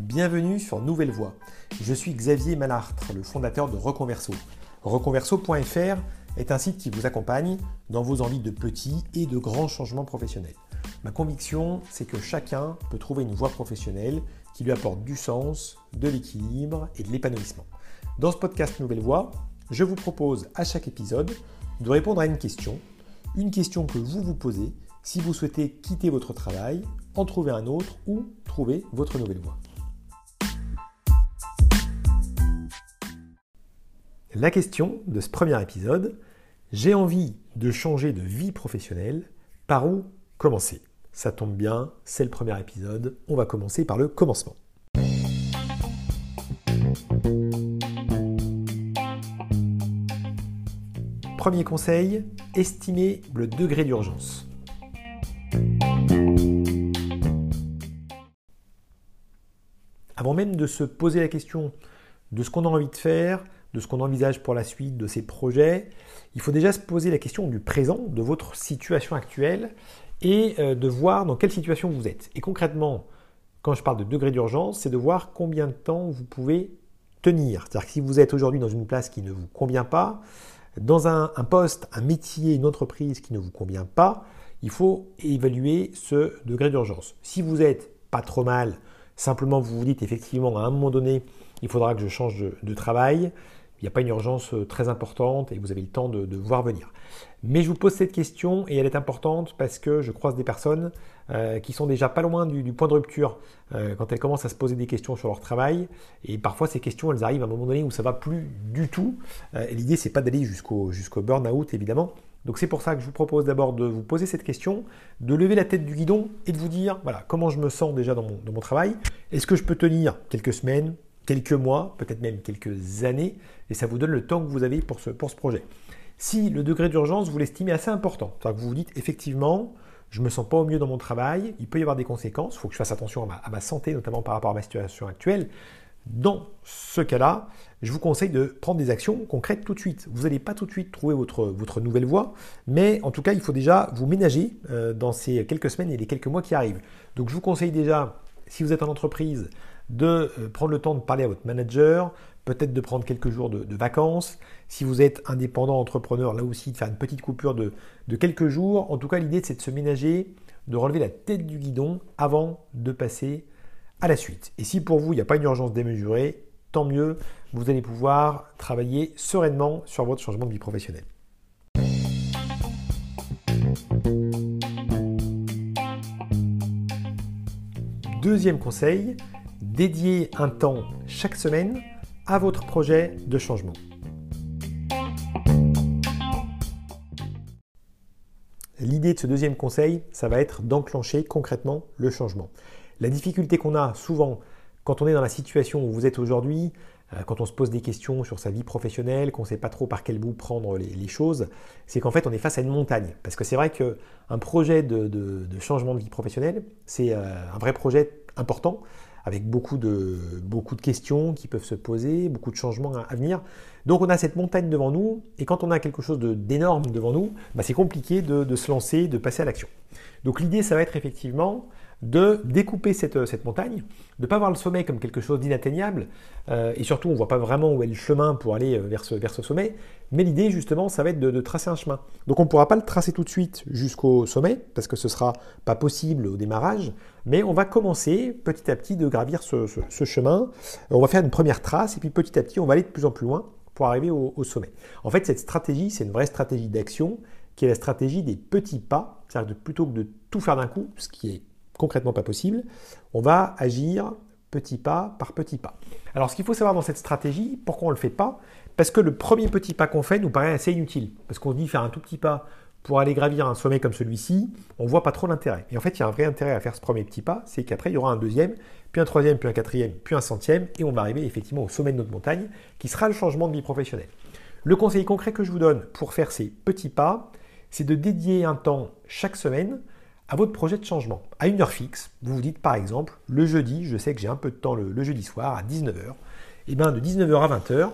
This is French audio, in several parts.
bienvenue sur Nouvelle Voie. Je suis Xavier Malartre, le fondateur de Reconverso. Reconverso.fr est un site qui vous accompagne dans vos envies de petits et de grands changements professionnels. Ma conviction, c'est que chacun peut trouver une voie professionnelle qui lui apporte du sens, de l'équilibre et de l'épanouissement. Dans ce podcast Nouvelle Voie, je vous propose à chaque épisode de répondre à une question, une question que vous vous posez si vous souhaitez quitter votre travail, en trouver un autre ou trouver votre nouvelle voie. La question de ce premier épisode, j'ai envie de changer de vie professionnelle, par où commencer? Ça tombe bien, c'est le premier épisode, on va commencer par le commencement. Premier conseil, estimez le degré d'urgence. Avant même de se poser la question de ce qu'on a envie de faire, de ce qu'on envisage pour la suite, de ses projets, il faut déjà se poser la question du présent, de votre situation actuelle, et euh, de voir dans quelle situation vous êtes. Et concrètement, quand je parle de degré d'urgence, c'est de voir combien de temps vous pouvez tenir. C'est-à-dire que si vous êtes aujourd'hui dans une place qui ne vous convient pas, dans un, poste, un métier, une entreprise qui ne vous convient pas, il faut évaluer ce degré d'urgence. Si vous êtes pas trop mal, simplement vous vous dites effectivement à un moment donné, il faudra que je change de, travail, il n'y a pas une urgence euh, très importante et vous avez le temps de, voir venir. Mais je vous pose cette question et elle est importante parce que je croise des personnes euh, qui sont déjà pas loin du, point de rupture euh, quand elles commencent à se poser des questions sur leur travail. Et parfois ces questions, elles arrivent à un moment donné où ça va plus du tout. et l'idée, c'est pas d'aller jusqu'au jusqu'au burn-out évidemment, donc c'est pour ça que je vous propose d'abord de vous poser cette question, de lever la tête du guidon et de vous dire, voilà, comment je me sens déjà dans mon, travail. Est-ce que je peux tenir quelques semaines, quelques mois, peut-être même quelques années, et ça vous donne le temps que vous avez pour ce, pour ce projet. Si le degré d'urgence, vous l'estimez assez important, vous vous dites, effectivement, je ne me sens pas au mieux dans mon travail, il peut y avoir des conséquences, il faut que je fasse attention à ma santé, notamment par rapport à ma situation actuelle. Dans ce cas-là, je vous conseille de prendre des actions concrètes tout de suite. Vous n'allez pas tout de suite trouver votre, votre nouvelle voie, mais en tout cas, il faut déjà vous ménager euh, dans ces quelques semaines et les quelques mois qui arrivent. Donc je vous conseille déjà, si vous êtes en entreprise, de euh, prendre le temps de parler à votre manager, peut-être de prendre quelques jours de, vacances. Si vous êtes indépendant, entrepreneur, là aussi, de faire une petite coupure de, de quelques jours. En tout cas, l'idée, c'est de se ménager, de relever la tête du guidon avant de passer à la suite. Et si pour vous, il n'y a pas une urgence démesurée, tant mieux, vous allez pouvoir travailler sereinement sur votre changement de vie professionnelle. Deuxième conseil, dédiez un temps chaque semaine à votre projet de changement. L'idée de ce deuxième conseil, ça va être d'enclencher concrètement le changement. La difficulté qu'on a souvent quand on est dans la situation où vous êtes aujourd'hui, euh, quand on se pose des questions sur sa vie professionnelle, qu'on ne sait pas trop par quel bout prendre les, choses, c'est qu'en fait on est face à une montagne. Parce que c'est vrai qu'un projet de, changement de vie professionnelle, c'est euh, un vrai projet important, avec beaucoup de, de questions qui peuvent se poser, beaucoup de changements à, venir. Donc on a cette montagne devant nous, et quand on a quelque chose d'énorme devant nous, bah, c'est compliqué de, se lancer, de passer à l'action. Donc l'idée, ça va être effectivement de découper cette, montagne, de ne pas voir le sommet comme quelque chose d'inatteignable, euh, et surtout on ne voit pas vraiment où est le chemin pour aller euh, vers ce, vers ce sommet, mais l'idée justement ça va être de, tracer un chemin. Donc on ne pourra pas le tracer tout de suite jusqu'au sommet, parce que ce ne sera pas possible au démarrage, mais on va commencer petit à petit de gravir ce, chemin, on va faire une première trace, et puis petit à petit on va aller de plus en plus loin pour arriver au, au sommet. En fait cette stratégie, c'est une vraie stratégie d'action, qui est la stratégie des petits pas, c'est-à-dire plutôt que de tout faire d'un coup, ce qui est concrètement pas possible, on va agir petit pas par petit pas. Alors ce qu'il faut savoir dans cette stratégie, pourquoi on ne le fait pas? Parce que le premier petit pas qu'on fait nous paraît assez inutile. Parce qu'on se dit faire un tout petit pas pour aller gravir un sommet comme celui-ci, on voit pas trop l'intérêt. Et en fait, il y a un vrai intérêt à faire ce premier petit pas, c'est qu'après, il y aura un deuxième, puis un troisième, puis un quatrième, puis un centième, et on va arriver effectivement au sommet de notre montagne, qui sera le changement de vie professionnelle. Le conseil concret que je vous donne pour faire ces petits pas, c'est de dédier un temps chaque semaine à votre projet de changement. À une heure fixe, vous vous dites par exemple, le jeudi, je sais que j'ai un peu de temps le, jeudi soir à 19h, et bien de 19h à 20h,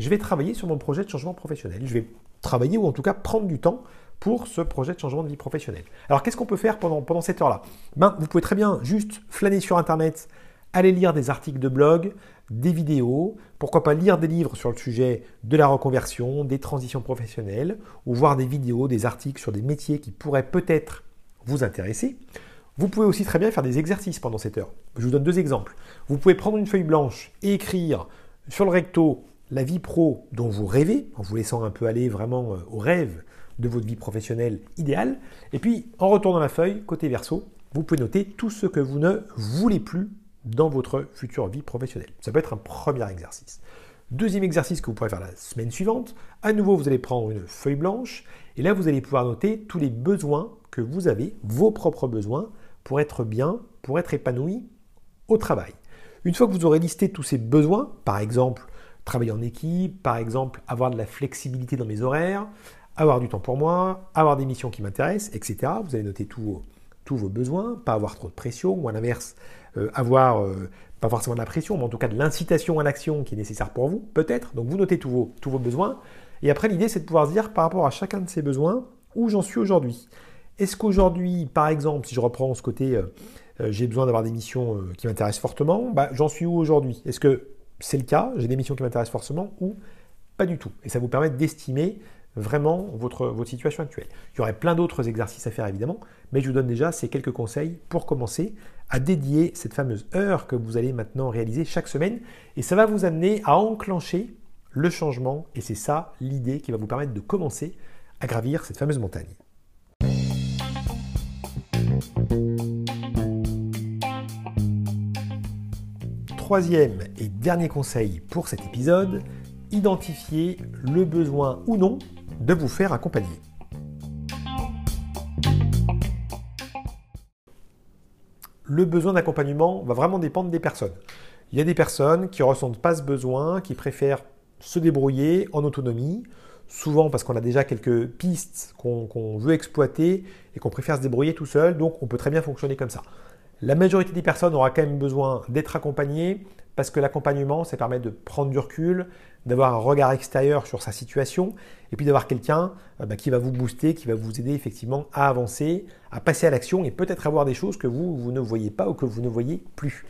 je vais travailler sur mon projet de changement professionnel. Je vais travailler ou en tout cas prendre du temps pour ce projet de changement de vie professionnelle. Alors qu'est-ce qu'on peut faire pendant, cette heure-là? Ben, Vous pouvez très bien juste flâner sur Internet, allez lire des articles de blog, des vidéos, pourquoi pas lire des livres sur le sujet de la reconversion, des transitions professionnelles, ou voir des vidéos, des articles sur des métiers qui pourraient peut-être vous intéresser. Vous pouvez aussi très bien faire des exercices pendant cette heure. Je vous donne deux exemples. Vous pouvez prendre une feuille blanche et écrire sur le recto la vie pro dont vous rêvez, en vous laissant un peu aller vraiment euh, au rêve de votre vie professionnelle idéale. Et puis, en retournant la feuille, côté verso, vous pouvez noter tout ce que vous ne voulez plus dans votre future vie professionnelle. Ça peut être un premier exercice. Deuxième exercice que vous pourrez faire la semaine suivante, à nouveau vous allez prendre une feuille blanche et là vous allez pouvoir noter tous les besoins que vous avez, vos propres besoins, pour être bien, pour être épanoui au travail. Une fois que vous aurez listé tous ces besoins, par exemple travailler en équipe, par exemple avoir de la flexibilité dans mes horaires, avoir du temps pour moi, avoir des missions qui m'intéressent, etc. Vous allez noter tous vos besoins, pas avoir trop de pression, ou à l'inverse, euh, avoir euh, pas forcément de la pression, mais en tout cas de l'incitation à l'action qui est nécessaire pour vous, peut-être. Donc vous notez tous vos, tous vos besoins. Et après, l'idée, c'est de pouvoir se dire par rapport à chacun de ces besoins, où j'en suis aujourd'hui. Est-ce qu'aujourd'hui, par exemple, si je reprends ce côté, euh, j'ai besoin d'avoir des missions qui m'intéressent fortement, bah, j'en suis où aujourd'hui? Est-ce que c'est le cas? J'ai des missions qui m'intéressent fortement ou pas du tout? Et ça vous permet d'estimer vraiment votre, votre situation actuelle. Il y aurait plein d'autres exercices à faire évidemment, mais je vous donne déjà ces quelques conseils pour commencer à dédier cette fameuse heure que vous allez maintenant réaliser chaque semaine. Et ça va vous amener à enclencher le changement. Et c'est ça l'idée qui va vous permettre de commencer à gravir cette fameuse montagne. Troisième et dernier conseil pour cet épisode, identifier le besoin ou non de vous faire accompagner. Le besoin d'accompagnement va vraiment dépendre des personnes. Il y a des personnes qui ne ressentent pas ce besoin, qui préfèrent se débrouiller en autonomie, souvent parce qu'on a déjà quelques pistes qu'on veut exploiter et qu'on préfère se débrouiller tout seul, donc on peut très bien fonctionner comme ça. La majorité des personnes aura quand même besoin d'être accompagnées parce que l'accompagnement, ça permet de prendre du recul, d'avoir un regard extérieur sur sa situation et puis d'avoir quelqu'un euh, bah, qui va vous booster, qui va vous aider effectivement à avancer, à passer à l'action et peut-être avoir des choses que vous, vous ne voyez pas ou que vous ne voyez plus.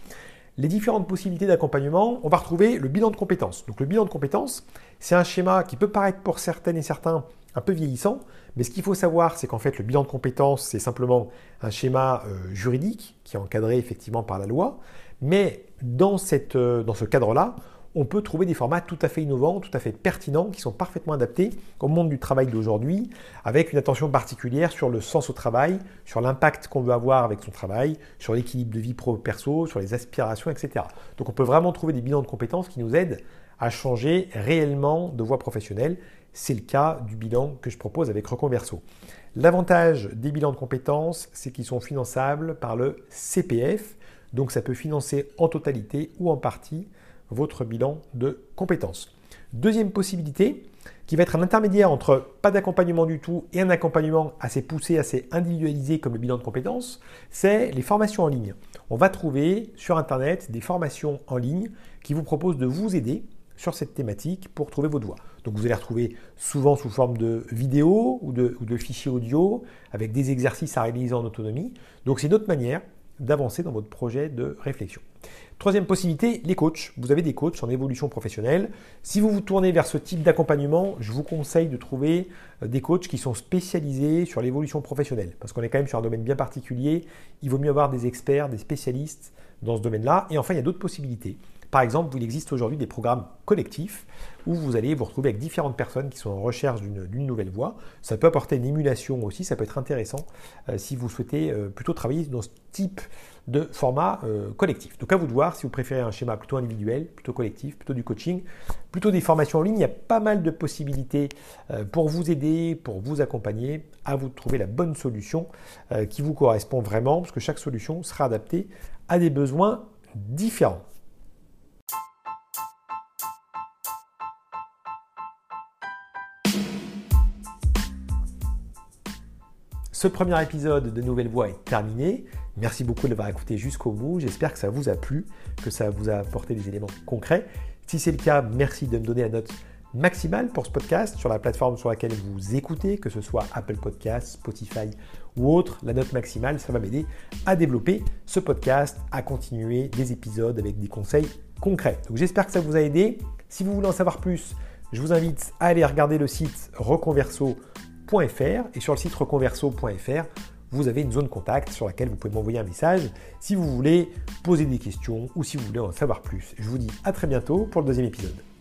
Les différentes possibilités d'accompagnement, on va retrouver le bilan de compétences. Donc le bilan de compétences, c'est un schéma qui peut paraître pour certaines et certains un peu vieillissant, mais ce qu'il faut savoir, c'est qu'en fait, le bilan de compétences, c'est simplement un schéma euh, juridique qui est encadré effectivement par la loi, mais dans, cette, euh, dans ce cadre-là, on peut trouver des formats tout à fait innovants, tout à fait pertinents, qui sont parfaitement adaptés au monde du travail d'aujourd'hui, avec une attention particulière sur le sens au travail, sur l'impact qu'on veut avoir avec son travail, sur l'équilibre de vie pro-perso, sur les aspirations, etc. Donc on peut vraiment trouver des bilans de compétences qui nous aident à changer réellement de voie professionnelle. C'est le cas du bilan que je propose avec Reconverso. L'avantage des bilans de compétences, c'est qu'ils sont finançables par le CPF, donc ça peut financer en totalité ou en partie votre bilan de compétences. Deuxième possibilité, qui va être un intermédiaire entre pas d'accompagnement du tout et un accompagnement assez poussé, assez individualisé comme le bilan de compétences, c'est les formations en ligne. On va trouver sur Internet des formations en ligne qui vous proposent de vous aider sur cette thématique pour trouver votre voie. Donc vous allez retrouver souvent sous forme de vidéos ou de, ou de fichiers audio avec des exercices à réaliser en autonomie. Donc c'est une autre manière d'avancer dans votre projet de réflexion. Troisième possibilité, les coachs. Vous avez des coachs en évolution professionnelle. Si vous vous tournez vers ce type d'accompagnement, je vous conseille de trouver euh, des coachs qui sont spécialisés sur l'évolution professionnelle. Parce qu'on est quand même sur un domaine bien particulier. Il vaut mieux avoir des experts, des spécialistes dans ce domaine-là. Et enfin, il y a d'autres possibilités. Par exemple, il existe aujourd'hui des programmes collectifs où vous allez vous retrouver avec différentes personnes qui sont en recherche d'une nouvelle voie. Ça peut apporter une émulation aussi, ça peut être intéressant euh, si vous souhaitez euh, plutôt travailler dans ce type de format euh, collectif. Donc à vous de voir si vous préférez un schéma plutôt individuel, plutôt collectif, plutôt du coaching, plutôt des formations en ligne. Il y a pas mal de possibilités pour vous aider, pour vous accompagner. À vous trouver la bonne solution qui vous correspond vraiment, parce que chaque solution sera adaptée à des besoins différents. Ce premier épisode de Nouvelle Voix est terminé. Merci beaucoup de l'avoir écouté jusqu'au bout. J'espère que ça vous a plu, que ça vous a apporté des éléments concrets. Si c'est le cas, merci de me donner la note maximale pour ce podcast sur la plateforme sur laquelle vous écoutez, que ce soit Apple Podcast, Spotify ou autre. La note maximale, ça va m'aider à développer ce podcast, à continuer des épisodes avec des conseils concrets. Donc j'espère que ça vous a aidé. Si vous voulez en savoir plus, je vous invite à aller regarder le site reconverso.fr et sur le site reconverso.fr, vous avez une zone contact sur laquelle vous pouvez m'envoyer un message si vous voulez poser des questions ou si vous voulez en savoir plus. Je vous dis à très bientôt pour le deuxième épisode.